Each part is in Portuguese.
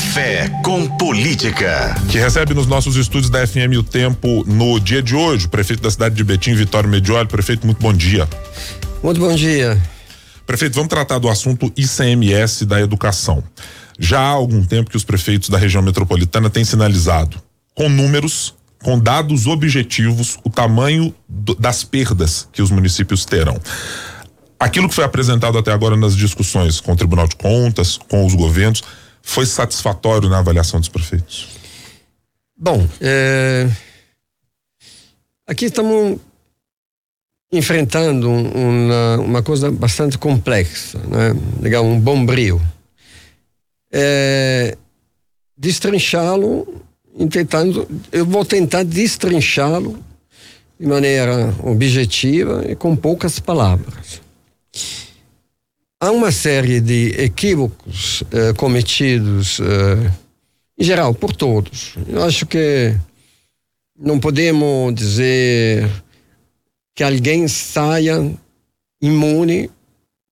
Café com Política. Que recebe nos nossos estúdios da FM o Tempo no dia de hoje, o prefeito da cidade de Betim, Vitório Medioli. Prefeito, muito bom dia. Muito bom dia. Prefeito, vamos tratar do assunto ICMS da educação. Já há algum tempo que os prefeitos da região metropolitana têm sinalizado, com números, com dados objetivos, o tamanho do, das perdas que os municípios terão aquilo que foi apresentado até agora nas discussões com o Tribunal de Contas, com os governos, foi satisfatório na avaliação dos prefeitos? Bom, é, aqui estamos enfrentando uma, uma coisa bastante complexa, né? Um bombril. É, destrinchá-lo, tentando, eu vou tentar destrinchá-lo de maneira objetiva e com poucas palavras há uma série de equívocos uh, cometidos, uh, em geral, por todos. Eu acho que não podemos dizer que alguém saia imune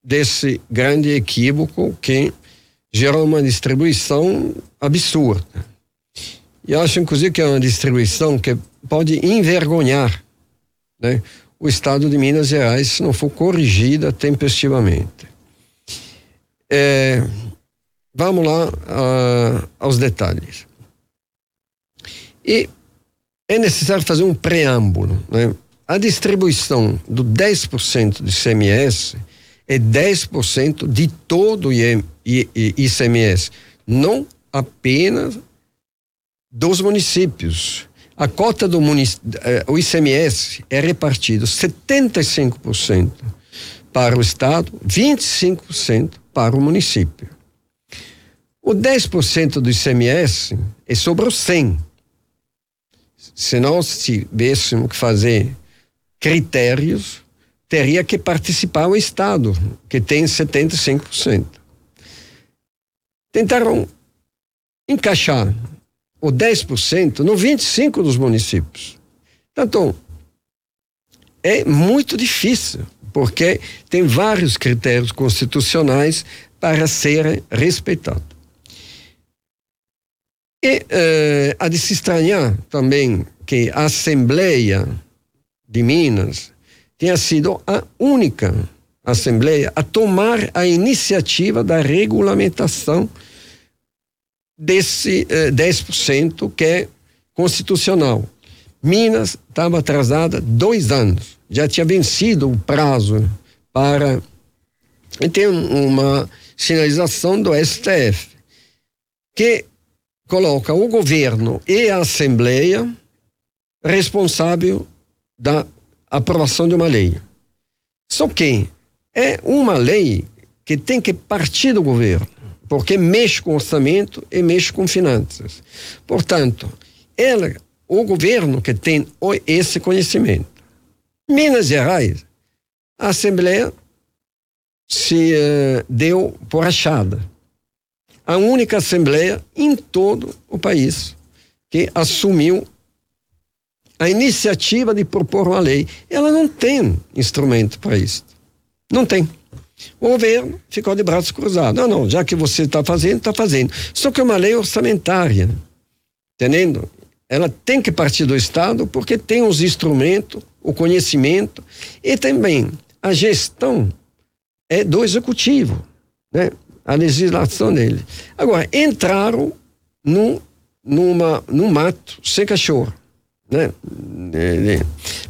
desse grande equívoco que gerou uma distribuição absurda. E acho, inclusive, que é uma distribuição que pode envergonhar né, o Estado de Minas Gerais se não for corrigida tempestivamente. É, vamos lá uh, aos detalhes. E é necessário fazer um preâmbulo. Né? A distribuição do 10% do ICMS é 10% de todo o ICMS, não apenas dos municípios. A cota do munic... Eh, o ICMS é repartido 75% para o Estado, 25% para o município. O 10% do ICMS é sobre o 100. Se nós tivéssemos que fazer critérios, teria que participar o Estado, que tem 75%. Tentaram encaixar o 10% no 25% dos municípios. Então, é muito difícil porque tem vários critérios constitucionais para serem respeitados. E eh, há de se estranhar também que a Assembleia de Minas tenha sido a única Assembleia a tomar a iniciativa da regulamentação desse eh, 10% que é constitucional. Minas estava atrasada dois anos já tinha vencido o prazo para. E tem uma sinalização do STF que coloca o governo e a Assembleia responsável da aprovação de uma lei. Só que é uma lei que tem que partir do governo, porque mexe com orçamento e mexe com finanças. Portanto, ela, o governo que tem esse conhecimento. Minas Gerais, a Assembleia se uh, deu por achada. A única Assembleia em todo o país que assumiu a iniciativa de propor uma lei. Ela não tem instrumento para isso. Não tem. O governo ficou de braços cruzados. Não, não, já que você está fazendo, está fazendo. Só que é uma lei orçamentária. Entendendo? Ela tem que partir do Estado porque tem os instrumentos o conhecimento e também a gestão é do executivo, né? A legislação dele. Agora, entraram no, numa, num mato sem cachorro. Né?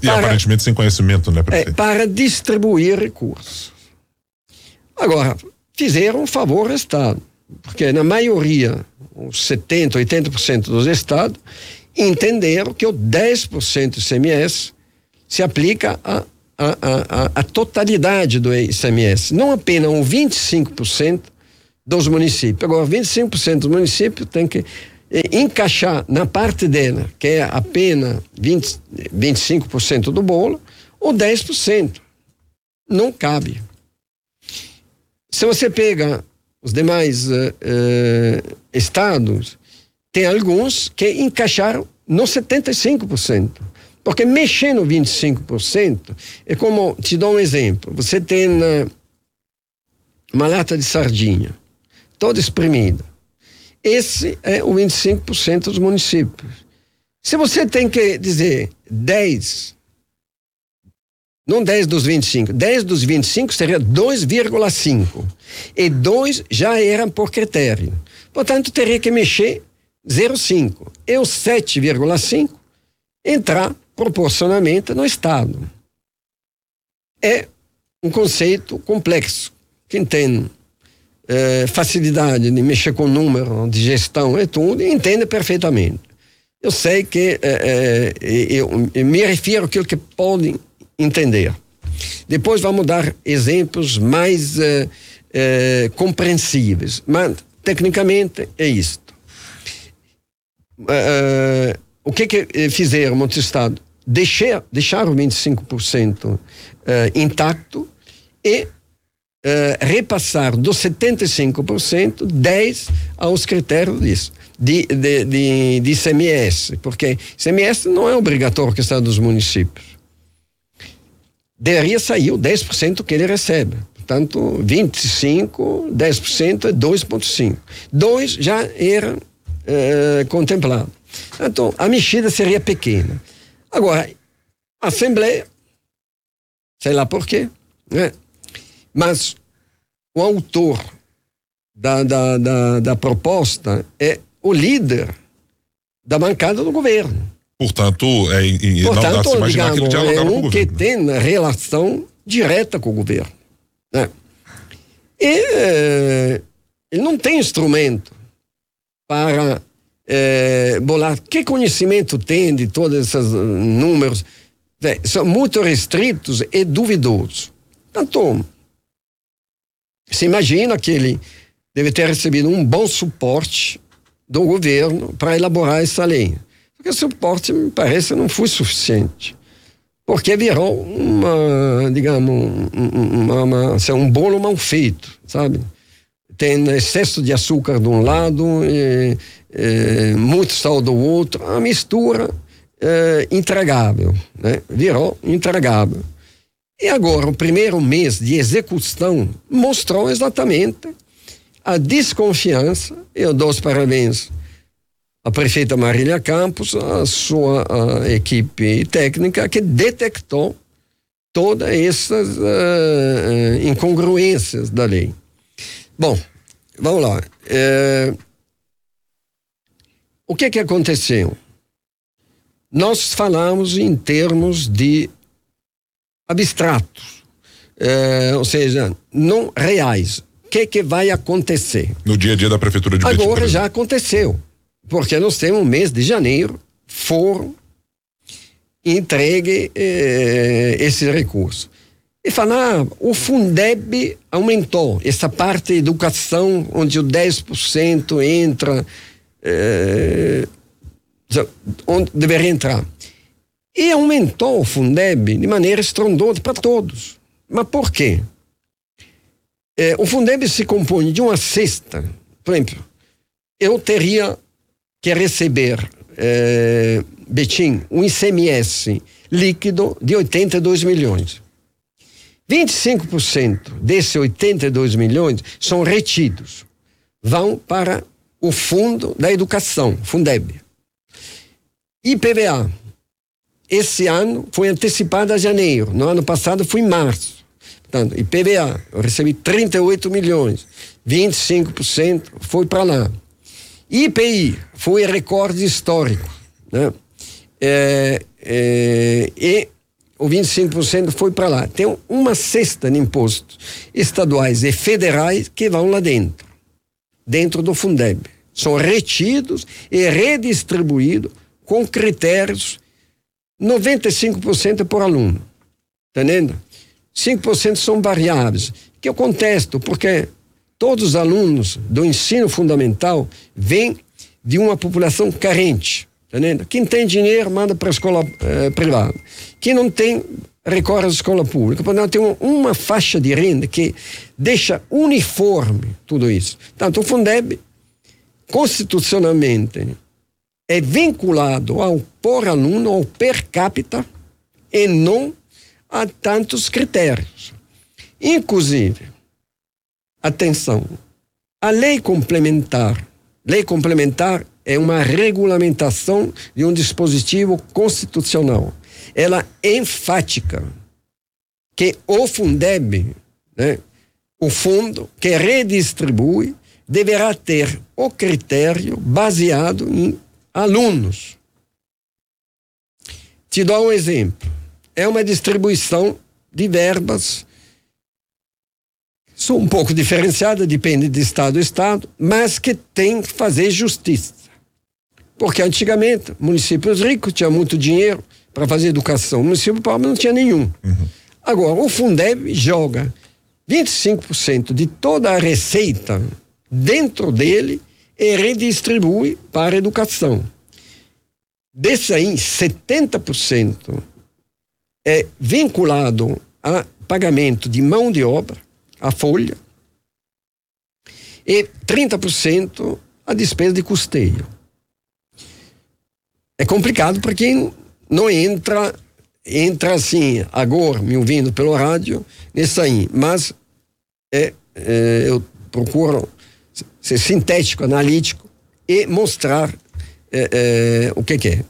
E para, aparentemente sem conhecimento, né, prefeito? É, para distribuir recursos. Agora, fizeram um favor ao Estado, porque na maioria, uns 70, 80% dos estados, entenderam que o 10% do CMS se aplica a, a, a, a totalidade do ICMS, não apenas um 25% dos municípios. Agora, 25% dos municípios tem que eh, encaixar na parte dela, que é apenas 20, 25% do bolo, ou 10%. Não cabe. Se você pega os demais uh, uh, estados, tem alguns que encaixaram no 75%. Porque mexer no 25% é como, te dou um exemplo, você tem uma lata de sardinha, toda espremida. esse é o 25% dos municípios. Se você tem que dizer 10, não 10 dos 25, 10 dos 25 seria 2,5. E 2 já eram por critério. Portanto, teria que mexer 0,5. E o 7,5 entrar proporcionalmente no Estado. É um conceito complexo. Quem tem é, facilidade de mexer com número, de gestão e tudo, entende perfeitamente. Eu sei que é, é, eu, eu, me refiro àquilo que podem entender. Depois vamos dar exemplos mais compreensíveis, mas tecnicamente é isto. o que que fizeram muitos estados? Deixar, deixar o 25% intacto e Uh, repassar dos 75% 10 aos critérios disso, de, de, de, de porque ICMS não é obrigatório que está dos municípios. Deveria sair o 10% que ele recebe. Portanto, 25, 10% é 2,5. 2 já era uh, contemplado. Então, a mexida seria pequena. Agora, a Assembleia, sei lá por quê, né? Mas o autor da, da, da, da proposta é o líder da bancada do governo. Portanto, é, e, Portanto, não dá digamos, que ele é um que tem relação direta com o governo. Né? E é, ele não tem instrumento para é, bolar. Que conhecimento tem de todos esses números? É, são muito restritos e duvidosos. Portanto, você imagina que ele deve ter recebido um bom suporte do governo para elaborar essa lei. Porque o suporte, me parece, não foi suficiente. Porque virou uma, digamos, uma, uma, assim, um bolo mal feito, sabe? Tem excesso de açúcar de um lado, e, e, muito sal do outro, a mistura é, intragável, né? Virou intragável. E agora, o primeiro mês de execução mostrou exatamente a desconfiança. Eu dou os parabéns à prefeita Marília Campos, à sua à equipe técnica, que detectou todas essas uh, incongruências da lei. Bom, vamos lá. É, o que que aconteceu? Nós falamos em termos de abstratos, é, ou seja, não reais. O que, que vai acontecer? No dia a dia da prefeitura de Betim, Agora já aconteceu, porque nós temos o mês de janeiro, foram entregue eh, esse recurso. E falar, ah, o Fundeb aumentou, essa parte de educação, onde o 10% entra, eh, onde deveria entrar. E aumentou o Fundeb de maneira estrondosa para todos. Mas por quê? É, o Fundeb se compõe de uma cesta. Por exemplo, eu teria que receber, é, Betim, um ICMS líquido de 82 milhões. 25% desses 82 milhões são retidos, vão para o Fundo da Educação, Fundeb. IPVA, esse ano foi antecipado a janeiro. No ano passado foi em março. Portanto, IPVA, eu recebi 38 milhões. 25% foi para lá. IPI foi recorde histórico. Né? É, é, e o 25% foi para lá. Tem uma cesta de impostos estaduais e federais que vão lá dentro, dentro do Fundeb. São retidos e redistribuídos com critérios 95% é por aluno. Entendendo? 5% são variáveis, que eu contesto, porque todos os alunos do ensino fundamental vêm de uma população carente. Entendendo? Quem tem dinheiro manda para a escola eh, privada. Quem não tem, recorre à escola pública. Portanto, tem uma, uma faixa de renda que deixa uniforme tudo isso. Tanto o Fundeb, constitucionalmente, é vinculado ao por aluno, ao per capita, e não a tantos critérios. Inclusive, atenção, a lei complementar lei complementar é uma regulamentação de um dispositivo constitucional. Ela é enfática que o Fundeb, né, o fundo que redistribui, deverá ter o critério baseado em alunos. Te dou um exemplo. É uma distribuição de verbas são um pouco diferenciada, depende de estado a estado, mas que tem que fazer justiça. Porque antigamente, municípios ricos tinham muito dinheiro para fazer educação, o município pobre não tinha nenhum. Uhum. Agora, o Fundeb joga 25% de toda a receita dentro dele e redistribui para a educação. Desse aí, 70% é vinculado a pagamento de mão de obra, a folha, e 30% a despesa de custeio. É complicado para quem não entra entra assim agora me ouvindo pelo rádio nesse aí, mas é, é, eu procuro ser sintético, analítico e mostrar é, é, o que, que, é.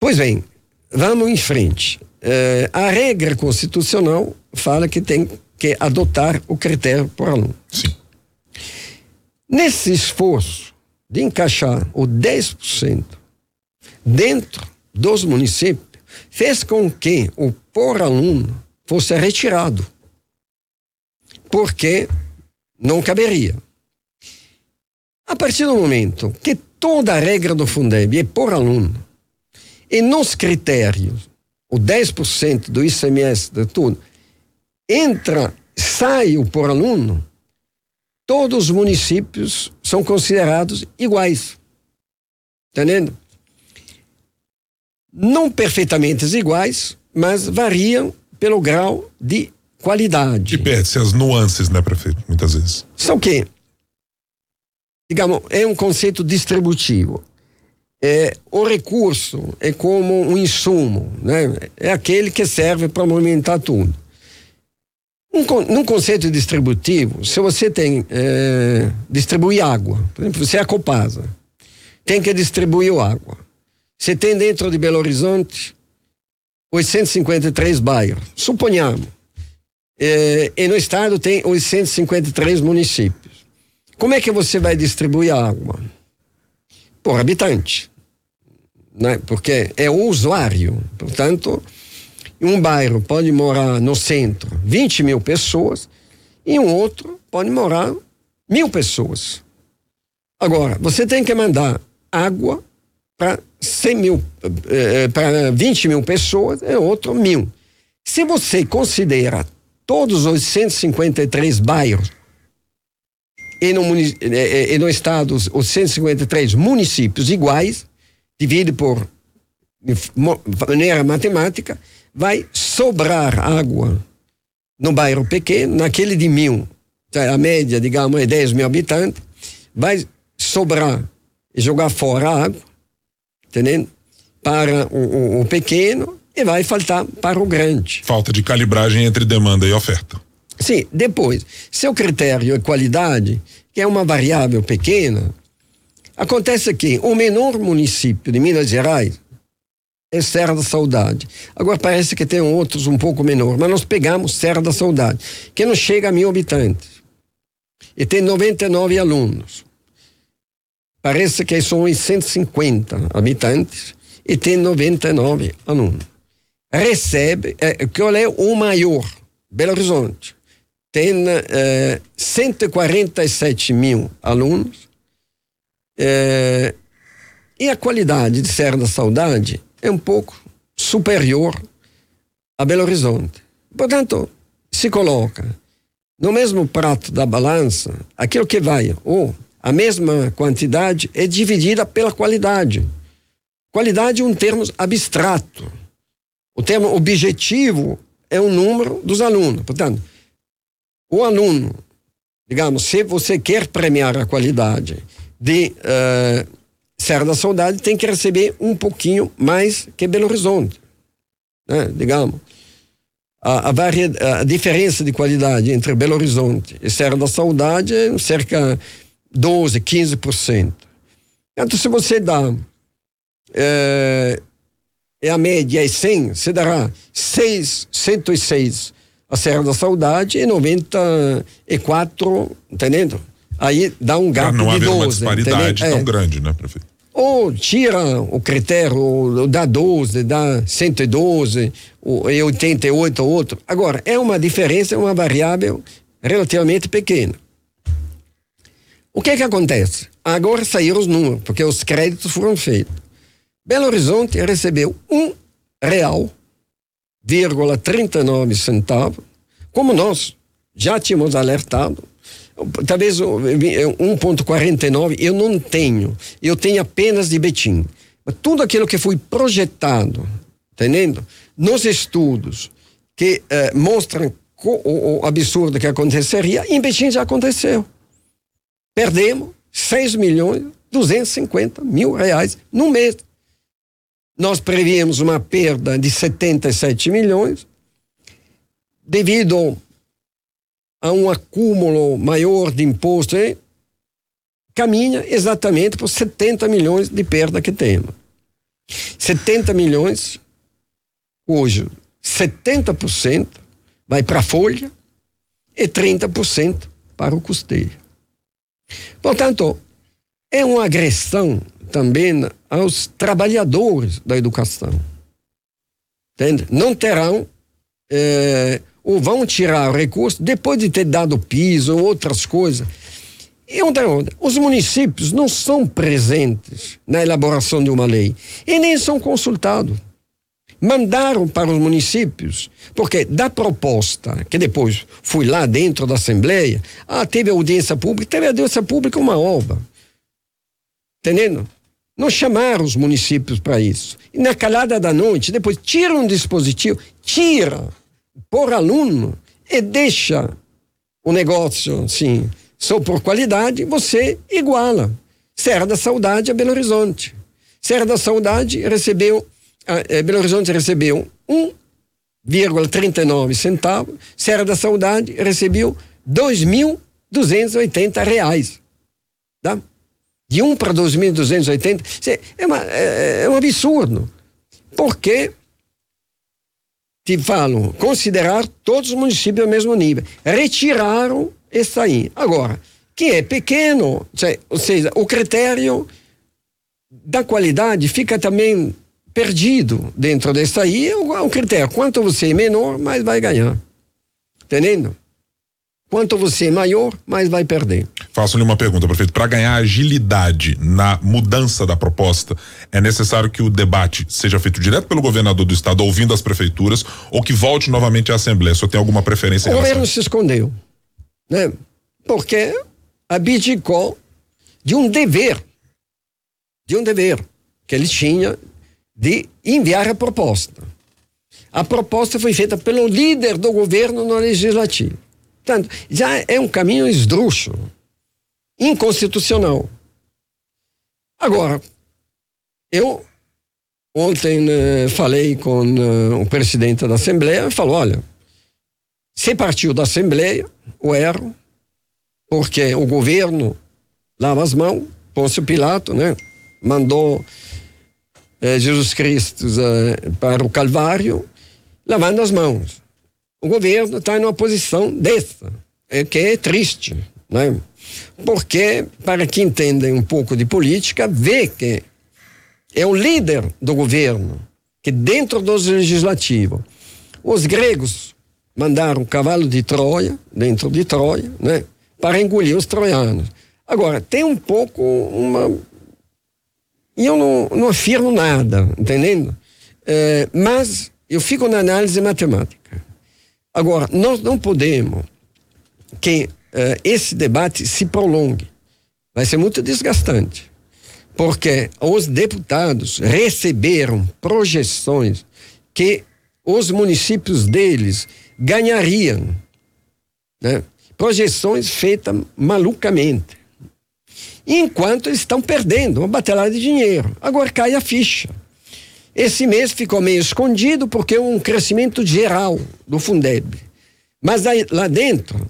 Pois bem, vamos em frente. É, a regra constitucional fala que tem que adotar o critério por aluno. Sim. Nesse esforço de encaixar o 10% dentro dos municípios, fez com que o por aluno fosse retirado, porque não caberia. A partir do momento que toda a regra do Fundeb é por aluno, e nos critérios, o 10% do ICMS de tudo, entra, sai o por aluno, todos os municípios são considerados iguais. Entendendo? Não perfeitamente iguais, mas variam pelo grau de qualidade. E perde-se as nuances, né, prefeito? Muitas vezes. São que digamos, é um conceito distributivo. É, o recurso é como um insumo, né? É aquele que serve para movimentar tudo. Um, num conceito distributivo, se você tem é, distribuir água, por exemplo, você é a Copasa, tem que distribuir água. Você tem dentro de Belo Horizonte 853 bairros, suponhamos. É, e no estado tem 853 municípios. Como é que você vai distribuir a água? Por habitante. Né? Porque é o usuário. Portanto, um bairro pode morar no centro 20 mil pessoas e um outro pode morar mil pessoas. Agora, você tem que mandar água para 100 mil, eh, eh para 20 mil pessoas, é outro mil. Se você considera todos os 153 bairros e no, e no estado os 153 municípios iguais, divide por maneira matemática, vai sobrar água no bairro pequeno, naquele de mil, tá, a média, digamos, é 10 mil habitantes, vai sobrar e jogar fora a água, entendendo? Para o, o, o pequeno e vai faltar para o grande. Falta de calibragem entre demanda e oferta. Sim, depois, seu critério é qualidade, que é uma variável pequena, acontece que o menor município de Minas Gerais é Serra da Saudade. Agora parece que tem outros um pouco menor, mas nós pegamos Serra da Saudade, que não chega a mil habitantes. E tem 99 alunos. Parece que são 150 habitantes e tem 99 alunos. Recebe, é, qual é o maior? Belo Horizonte tem eh, 147 mil alunos eh, e a qualidade de Serra da Saudade é um pouco superior a Belo Horizonte. Portanto, se coloca no mesmo prato da balança aquilo que vai, ou a mesma quantidade é dividida pela qualidade. Qualidade é um termo abstrato. O termo objetivo é o número dos alunos. Portanto, o aluno, digamos, se você quer premiar a qualidade de uh, Serra da Saudade, tem que receber um pouquinho mais que Belo Horizonte. Né? Digamos, a, a, a, diferença de qualidade entre Belo Horizonte e Serra da Saudade é cerca 12, 15%. Então, se você dá é, é a média é 100, você dará 6, 106 a Serra da Saudade e 94, entendendo? Aí dá um gap Pra não de haver 12. uma disparidade entendeu? tão É. grande, né, prefeito? Ou tira o critério, ou dá 12, dá 112, ou e 88 ou outro. Agora, é uma diferença, é uma variável relativamente pequena. O que que acontece? Agora saíram os números, porque os créditos foram feitos. Belo Horizonte recebeu um real, vírgula 39 centavos, como nós já tínhamos alertado, talvez o- um 1,49 eu não tenho, eu tenho apenas de Betim. Tudo aquilo que foi projetado, entendendo? Nos estudos que eh, mostram o, o absurdo que aconteceria, em Betim já aconteceu. Perdemos 6 milhões 250 mil reais no mês. Nós prevíamos uma perda de 77 milhões devido a um acúmulo maior de imposto, hein? caminha exatamente por 70 milhões de perda que temos. 70 milhões, hoje, 70% vai para a folha e 30% para o custeio. Portanto, é uma agressão também aos trabalhadores da educação. Entende? Não terão eh, ou vão tirar recurso depois de ter dado piso ou outras coisas. E outra os municípios não são presentes na elaboração de uma lei e nem são consultados. Mandaram para os municípios, porque da proposta, que depois fui lá dentro da Assembleia, ah, teve audiência pública, teve audiência pública uma obra. Entendendo? Não chamaram os municípios para isso. E na calada da noite, depois tira um dispositivo, tira por aluno e deixa o negócio assim, só por qualidade, você iguala. Serra da Saudade a Belo Horizonte. Serra da Saudade recebeu, Belo Horizonte recebeu 1,39 centavos, Serra da Saudade recebeu 2.280 reais. Tá? De 1 para 2.280, Cê- é, é, é um absurdo. Porque te falo, considerar todos os municípios ao mesmo nível. Retiraram isso aí. Agora, que é pequeno, ou seja, o critério da qualidade fica também perdido dentro dessa aí. É o, o critério. Quanto você é menor, mais vai ganhar. Entendendo? Quanto você é maior, mais vai perder. Faço-lhe uma pergunta, prefeito. Para ganhar agilidade na mudança da proposta, é necessário que o debate seja feito direto pelo governador do estado, ouvindo as prefeituras, ou que volte novamente à Assembleia? O senhor tem alguma preferência O a governo isso? se escondeu, né? Porque abdicou de um dever, de um dever que ele tinha de enviar a proposta. A proposta foi feita pelo líder do governo no legislativo. Portanto, já é um caminho esdrúxulo, inconstitucional. Agora, eu ontem eh, falei com eh, o presidente da Assembleia e falou, olha, se partiu da Assembleia o erro, porque o governo lava as mãos, Pôncio Pilato, né? Mandou eh, Jesus Cristo eh, para o Calvário, lavando as mãos. O governo está numa posição dessa, é, que é triste, né? Porque, para quem entende um pouco de política, vê que é o líder do governo que dentro do legislativo os gregos mandaram um cavalo de Troia dentro de Troia, né, para engolir os troianos. Agora tem um pouco uma e eu não, não afirmo nada, entendendo? Eh, mas eu fico na análise matemática. Agora nós não podemos que eh, esse debate se prolongue. Vai ser muito desgastante porque os deputados receberam projeções que os municípios deles ganhariam, né? projeções feitas malucamente. Enquanto eles estão perdendo uma batalha de dinheiro. Agora cai a ficha. Esse mês ficou meio escondido porque é um crescimento geral do Fundeb. Mas lá dentro,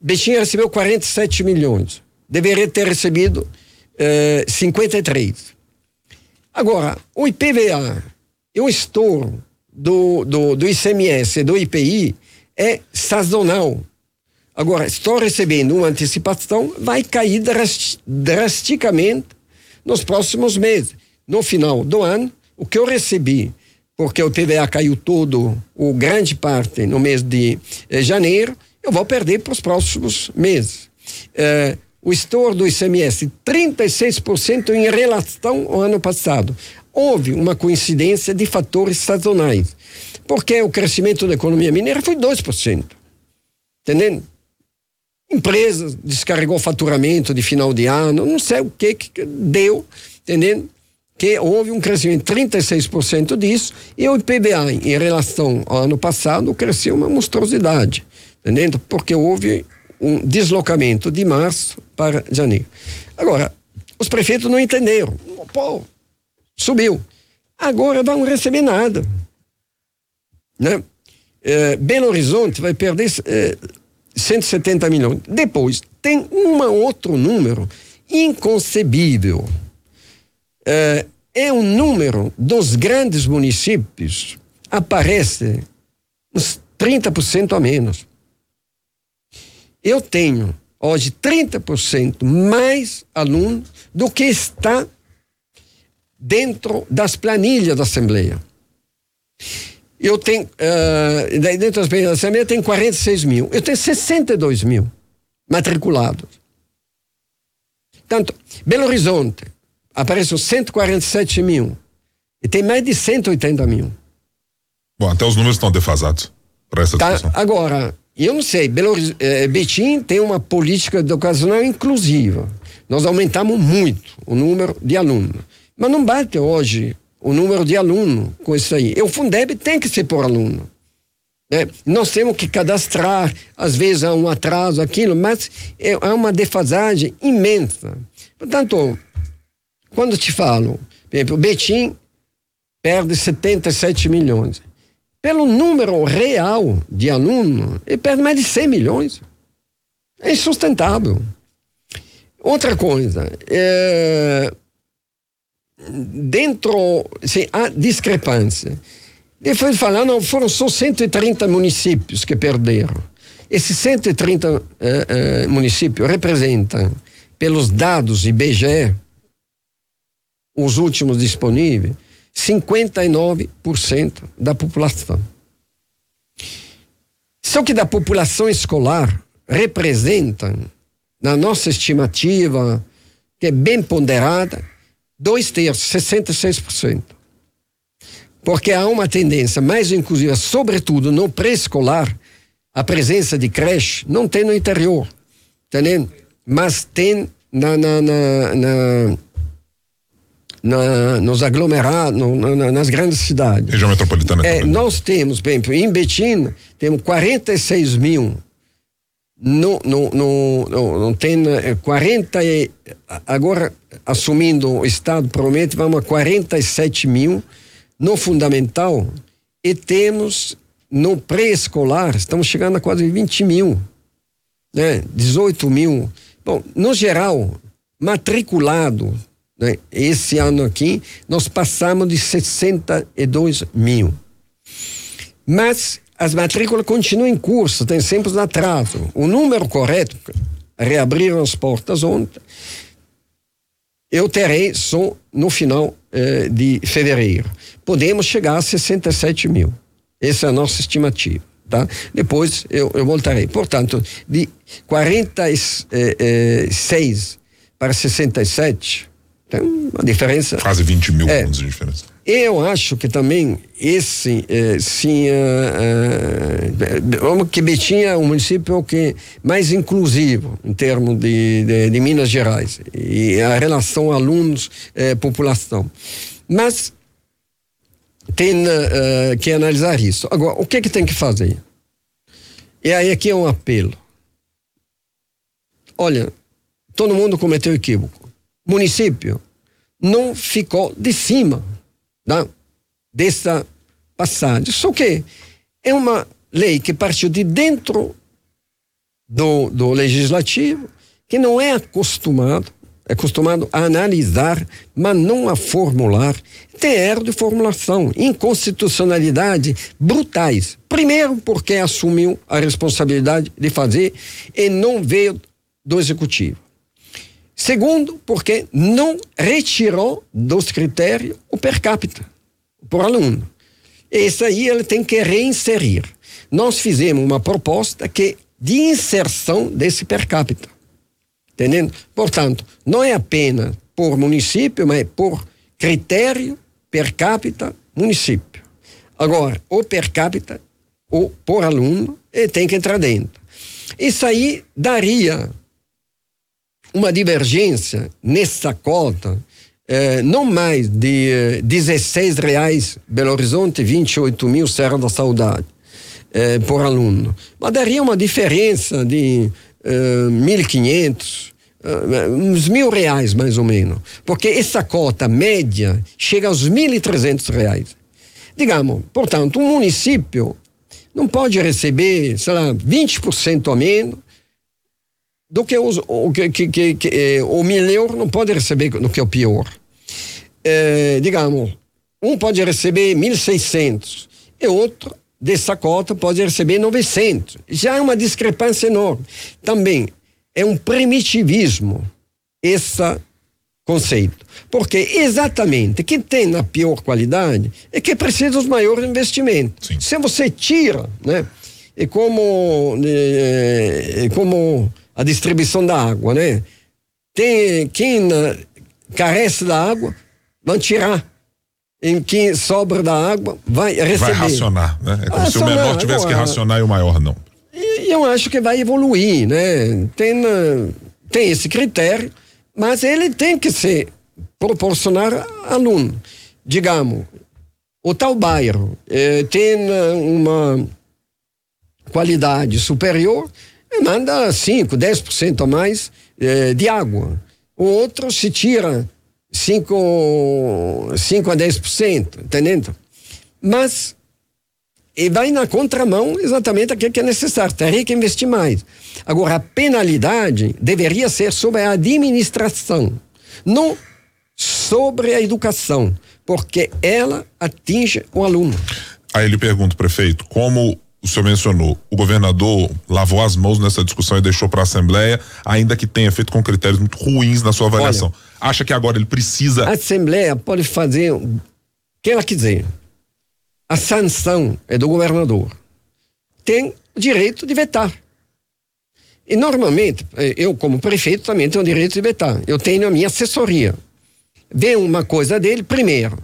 Betinha recebeu 47 milhões deveria ter recebido eh, 53. Agora, o IPVA e o estouro do, do, do ICMS e do IPI é sazonal. Agora, estou recebendo uma antecipação, vai cair drasticamente nos próximos meses. No final do ano, o que eu recebi, porque o IPVA caiu todo, ou grande parte, no mês de eh, janeiro, eu vou perder para os próximos meses. Eh, o estouro do ICMS, 36% em relação ao ano passado. Houve uma coincidência de fatores sazonais, porque o crescimento da economia mineira foi 2%. Entendendo? Empresas descarregou faturamento de final de ano, não sei o que que deu, entendendo? Que houve um crescimento de 36% disso e o IPVA em relação ao ano passado cresceu uma monstruosidade, entendendo? Porque houve um deslocamento de março para janeiro. Agora, os prefeitos não entenderam. Pô, subiu. Agora vão receber nada. Né? É, Belo Horizonte vai perder é, 170 milhões. Depois, tem um outro número inconcebível. É, é um número dos grandes municípios, aparece uns 30% a menos. Eu tenho hoje 30% mais alunos do que está dentro das planilhas da Assembleia. Eu tenho, uh, dentro das planilhas da Assembleia, tem 46 mil. Eu tenho 62 mil matriculados. Tanto, Belo Horizonte, aparecem 147 mil. E tem mais de 180 mil. Bom, até os números estão defasados para essa tá, Agora, e eu não sei, Belo, eh, Betim tem uma política educacional inclusiva. Nós aumentamos muito o número de alunos. Mas não bate hoje o número de alunos com isso aí. E o Fundeb tem que ser por aluno. Né? Nós temos que cadastrar, às vezes há um atraso, aquilo, mas é, há uma defasagem imensa. Portanto, quando te falo, por exemplo, Betim perde 77 milhões pelo número real de alunos, ele perde mais de 100 milhões. É insustentável. Outra coisa, é, dentro, se há discrepância. Depois de falar, não, foram só 130 municípios que perderam. Esses 130 é, é, municípios representam, pelos dados IBGE, os últimos disponíveis, 59% da população. Só que da população escolar representam, na nossa estimativa, que é bem ponderada, dois terços, 66%. Porque há uma tendência mais inclusiva, sobretudo no pré-escolar, a presença de creche não tem no interior, entendendo? Mas tem na, na, na, na na, nos aglomerados, no, na, nas grandes cidades. Região metropolitana. É, nós temos, bem, em Betim, temos 46 mil. No, no, no, não tem 40 e, agora assumindo o Estado promete vamos a 47 mil no fundamental e temos no pré-escolar estamos chegando a quase 20 mil né 18 mil bom no geral matriculado né? Esse ano aqui, nós passamos de 62 mil. Mas as matrículas continuam em curso, tem sempre um atraso. O número correto, reabriram as portas ontem, eu terei só no final eh, de fevereiro. Podemos chegar a 67 mil. Essa é a nossa estimativa. Tá? Depois eu, eu voltarei. Portanto, de 46 eh, eh, para 67, tem uma diferença. Quase 20 mil é, de diferença. Eu acho que também esse, eh, sim, uh, uh, que Betim é um município que mais inclusivo em termos de, de, de Minas Gerais e a relação alunos-população. Mas tem que analisar isso. Agora, o que que tem que fazer? E aí aqui é um apelo. Olha, todo mundo cometeu equívoco município não ficou de cima da, dessa passagem. Só que é uma lei que partiu de dentro do, do legislativo, que não é acostumado, é acostumado a analisar, mas não a formular, tem erro de formulação, inconstitucionalidade brutais. Primeiro, porque assumiu a responsabilidade de fazer e não veio do executivo. Segundo, porque não retirou dos critérios o per capita por aluno. Esse aí ele tem que reinserir. Nós fizemos uma proposta que de inserção desse per capita. Entendendo? Portanto, não é apenas por município, mas por critério per capita município. Agora, o per capita, ou por aluno, ele tem que entrar dentro. Isso aí daria uma divergência nessa cota, eh, não mais de eh, 16 reais Belo Horizonte, 28 mil Serra da Saudade eh, por aluno, mas daria uma diferença de eh, 1.500, eh, uns mil reais mais ou menos, porque essa cota média chega aos 1.300 reais. Digamos, portanto, um município não pode receber, sei lá, 20% a menos do que os, o que, que, que, que eh, o melhor não pode receber do que o pior. Eh, digamos, um pode receber 1.600 e outro dessa cota pode receber 900. Já é uma discrepância enorme. Também é um primitivismo esse conceito. Porque exatamente quem tem na pior qualidade é que precisa dos maiores investimentos. Sim. Se você tira, né? É como, é como a distribuição da água, né? Tem quem na, carece da água, vão tirar. Em quem sobra da água, vai receber. Vai racionar, né? É como Ah, se o menor tivesse que agora- racionar e o maior não. E eu acho que vai evoluir, né? Tem, eh, tem esse critério, mas ele tem que ser proporcionar aluno. Digamos, o tal bairro eh, tem eh, uma qualidade superior, manda 5, 10% a mais eh, de água. O outro se tira 5, 5 a 10%, entendendo? Mas e vai na contramão exatamente aquilo que é necessário. Teria que investir mais. Agora, a penalidade deveria ser sobre a administração, não sobre a educação, porque ela atinge o aluno. Aí ele pergunta, prefeito, como o senhor mencionou, o governador lavou as mãos nessa discussão e deixou para a Assembleia, ainda que tenha feito com critérios muito ruins na sua avaliação. Acha que agora ele precisa. A Assembleia pode fazer o que ela quiser. A sanção é do governador. Tem o direito de vetar. E normalmente, eh, eu como prefeito também tenho o direito de vetar. Eu tenho a minha assessoria. Vê uma coisa dele, primeiro,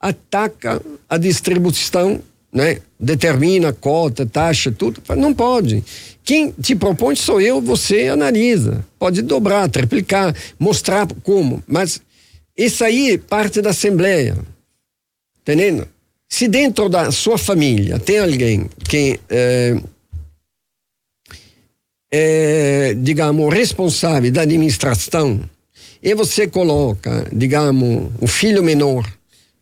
ataca a distribuição, né? Determina cota, taxa, tudo. Não pode. Quem te propõe sou eu, você analisa. Pode dobrar, triplicar, mostrar como. Mas isso aí parte da Assembleia. Entendendo? Se dentro da sua família tem alguém que é, é, digamos, responsável da administração e você coloca, digamos, o filho menor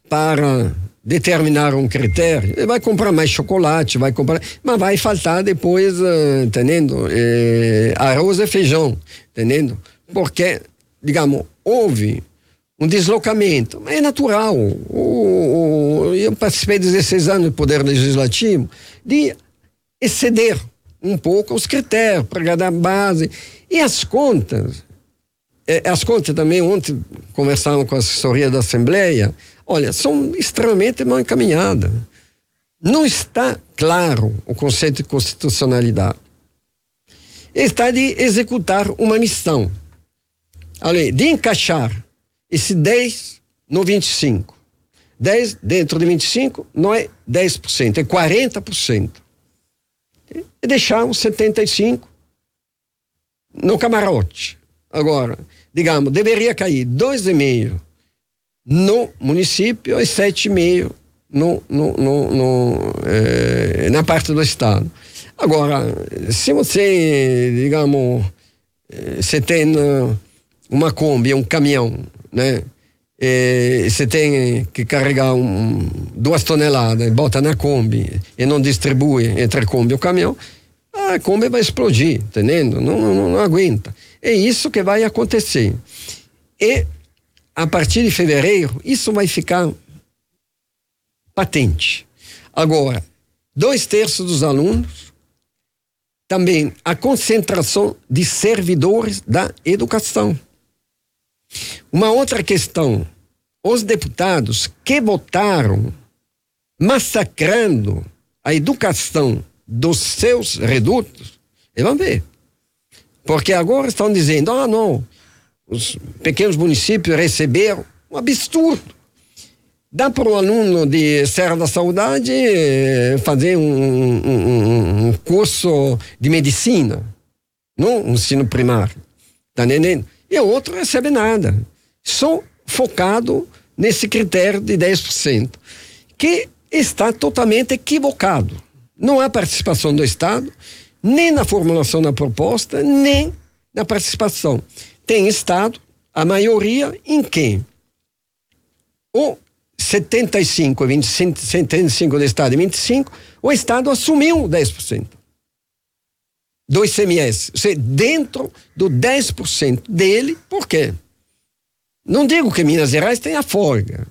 para determinar um critério, vai comprar mais chocolate, vai comprar, mas vai faltar depois, eh, entendendo? Eh, arroz e feijão, entendendo? Porque, digamos, houve um deslocamento, é natural. O, o, eu participei de 16 anos do Poder Legislativo, de exceder um pouco os critérios para dar base. E as contas, eh, as contas também, ontem conversávamos com a assessoria da Assembleia, olha, são extremamente mal encaminhadas. Não está claro o conceito de constitucionalidade. Está de executar uma missão. Olha, de encaixar esse 10 no 25. 10 dentro de 25 não é 10%, é 40%. E deixar os 75 no camarote. Agora, digamos, deveria cair 2,5 no município e 7,5 no, no, no, no eh, na parte do Estado. Agora, se você, digamos, eh, você tem eh, uma Kombi, um caminhão, né? E você tem que carregar um, duas toneladas, bota na Kombi e não distribui entre a Kombi e o caminhão, a Kombi vai explodir, entendendo? Não, não, não aguenta. É isso que vai acontecer. E a partir de fevereiro, isso vai ficar patente. Agora, dois terços dos alunos, também a concentração de servidores da educação. Uma outra questão: os deputados que votaram massacrando a educação dos seus redutos, eles vão ver. Porque agora estão dizendo: ah, não, os pequenos municípios receberam um absurdo. Dá para o aluno de Serra da Saudade eh, fazer um, um, um curso de medicina, no ensino primário. Tá entendendo? E o outro recebe nada. Só focado nesse critério de 10%, que está totalmente equivocado. Não há participação do Estado, nem na formulação da proposta, nem na participação. Tem Estado, a maioria em quem? O 75, 25, 75 do Estado e 25, o Estado assumiu 10% do ICMS. Ou seja, dentro do 10% dele, por quê? Não digo que Minas Gerais tenha folga,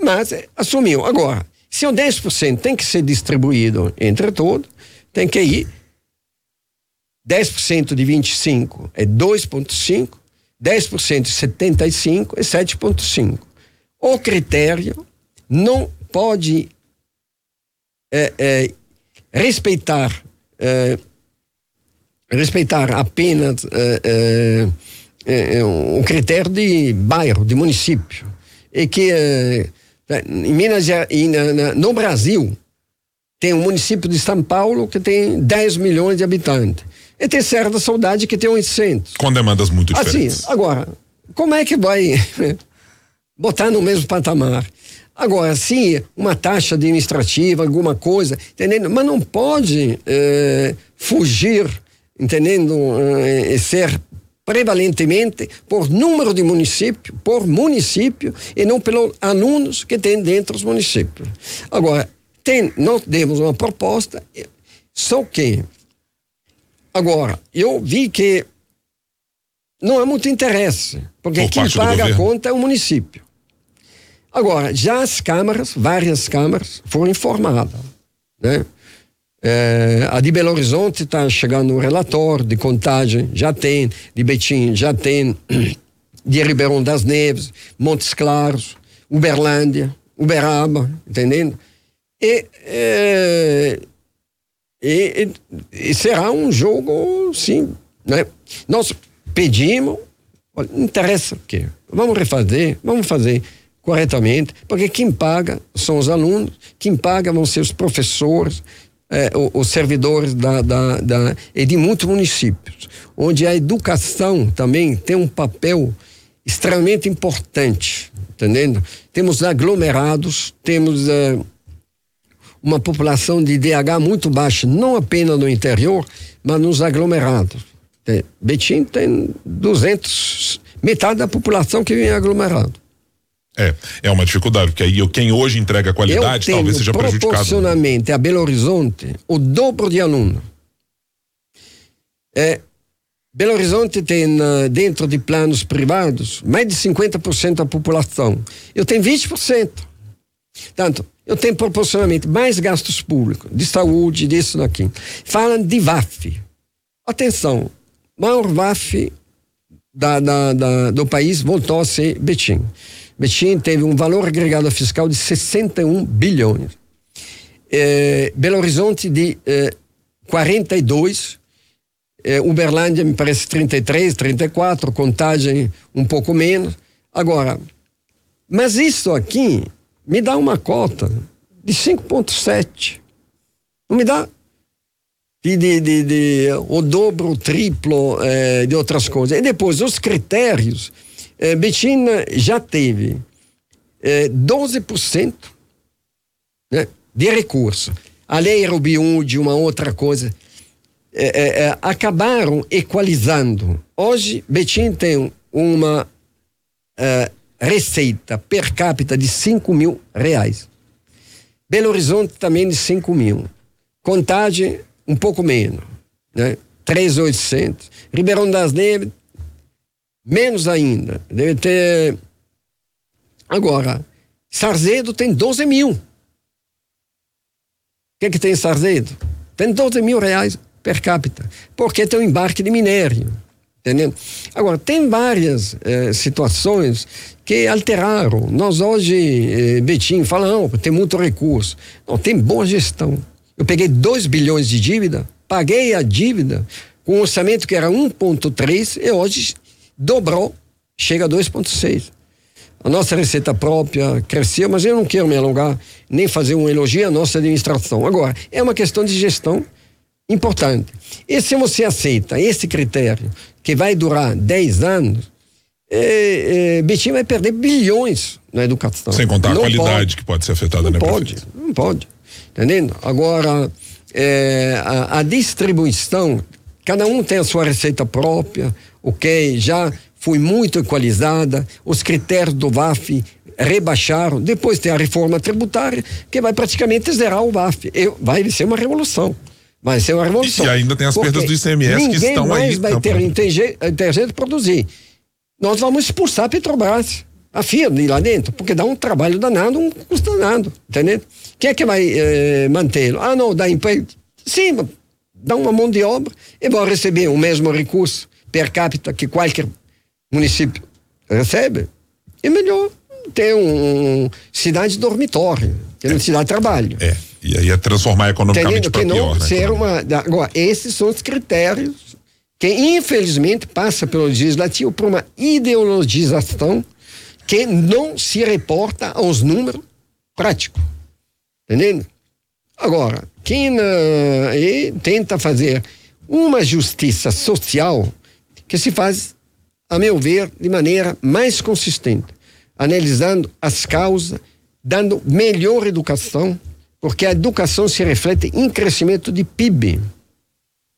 mas é, assumiu. Agora, se o 10% tem que ser distribuído entre todos, tem que ir 10% de 25 é 2,5, 10% de 75 é 7,5. O critério não pode é, é, respeitar é, respeitar apenas é, é, é, um critério de bairro, de município. E que em Minas e no Brasil tem um município de São Paulo que tem 10 milhões de habitantes. E tem Serra da Saudade que tem 800. Com demandas muito assim, diferentes. Assim, agora, como é que vai botar no mesmo patamar? Agora, sim, uma taxa administrativa, alguma coisa, entendendo? Mas não pode é, fugir, entendendo? É, ser prevalentemente por número de município, por município, e não pelos alunos que tem dentro dos municípios. Agora, tem, nós temos uma proposta, só que, agora, eu vi que não há muito interesse, porque por quem paga a conta é o município. Agora, já as câmaras, várias câmaras, foram informadas. Né? É, a de Belo Horizonte está chegando um relatório de contagem, já tem, de Betim já tem, de Ribeirão das Neves, Montes Claros, Uberlândia, Uberaba, entendendo? E, é, e, e, será um jogo, sim, né? Nós pedimos, não interessa o quê, vamos refazer, vamos fazer corretamente, porque quem paga são os alunos, quem paga vão ser os professores, é, os, servidores da, da, da, e de muitos municípios, onde a educação também tem um papel extremamente importante, entendendo? Temos aglomerados, temos é, uma população de DH muito baixa, não apenas no interior, mas nos aglomerados. É, Betim tem 200, metade da população que vem aglomerado. É, é uma dificuldade, porque aí quem hoje entrega qualidade eu talvez seja prejudicado. proporcionalmente a Belo Horizonte o dobro de aluno. É, Belo Horizonte tem dentro de planos privados mais de 50% da população. Eu tenho 20%. Tanto, eu tenho proporcionalmente mais gastos públicos, de saúde, disso daqui. Falam de VAF. Atenção, maior VAF da, da, da, do país voltou a ser Betim. Betim teve um valor agregado fiscal de 61 bilhões. É, Belo Horizonte de é, 42, é, Uberlândia me parece 33, 34, Contagem um pouco menos. Agora, mas isso aqui me dá uma cota de 5,7. Não me dá de, de, de, de, o dobro, o triplo é, de outras coisas. E depois, os critérios é, Betina já teve é, 12% né, de recurso. A lei Rubiúde, uma outra coisa, é, é, acabaram equalizando. Hoje, Betim tem uma receita per capita de 5 mil reais. Belo Horizonte também de 5 mil. Contagem, um pouco menos. né? 3,800. Ribeirão das Neves, menos ainda. Deve ter. Agora, Sarzedo tem 12 mil. O que, é que tem Sarzedo? Tem 12 mil reais per capita. Porque tem um embarque de minério. Entendendo? Agora, tem várias eh, situações que alteraram. Nós hoje, eh, Betinho, fala, não, tem muito recurso. Não, tem boa gestão. Eu peguei 2 bilhões de dívida, paguei a dívida com um orçamento que era 1,3 e hoje dobrou, chega a 2,6. A nossa receita própria cresceu, mas eu não quero me alongar nem fazer um elogio à nossa administração. Agora, é uma questão de gestão importante. E se você aceita esse critério, que vai durar 10 anos, é, é, Betim vai perder bilhões na educação. Sem contar não a qualidade pode, que pode ser afetada, não né, pode, prefeito? Não pode. Entendendo? Agora, é, a, a, distribuição, cada um tem a sua receita própria, ok? Já foi muito equalizada, os critérios do VAF rebaixaram, depois tem a reforma tributária, que vai praticamente zerar o VAF. Vai ser uma revolução. Vai ser uma revolução. E ainda tem as perdas do ICMS que estão mais aí. Ninguém mais vai ter inteligente produzir. Nós vamos expulsar a Petrobras, a Fiat de lá dentro, porque dá um trabalho danado, um custo danado, entendeu? Quem é que vai eh, mantê-lo? Ah, não, dá emprego. Sim, dá uma mão de obra e vai receber o mesmo recurso per capita que qualquer município recebe. É melhor ter um, um cidade dormitório, que não te dá trabalho. É. E aí é transformar economicamente para pior, né? Ser uma, agora, esses são os critérios que infelizmente passa pelo legislativo por uma ideologização que não se reporta aos números práticos. Entendendo? Agora, quem tenta fazer uma justiça social que se faz, a meu ver, de maneira mais consistente, analisando as causas, dando melhor educação, porque a educação se reflete em crescimento de PIB.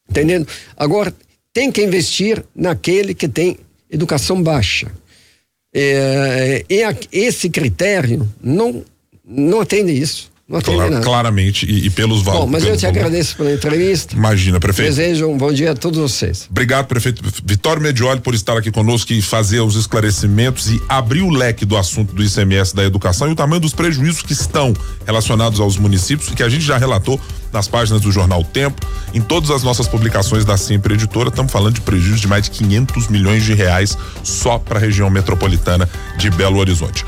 Entendendo? Agora, tem que investir naquele que tem educação baixa. É, e a, esse critério não, não atende isso. Não claro, nada. Claramente, e, e pelos valores. Bom, mas eu te agradeço pela entrevista. Imagina, prefeito. Desejo um bom dia a todos vocês. Obrigado, prefeito Vitório Medioli, por estar aqui conosco e fazer os esclarecimentos e abrir o leque do assunto do ICMS da educação e o tamanho dos prejuízos que estão relacionados aos municípios e que a gente já relatou nas páginas do jornal Tempo, em todas as nossas publicações da Sempre Editora, estamos falando de prejuízo de mais de 500 milhões de reais só para a região metropolitana de Belo Horizonte.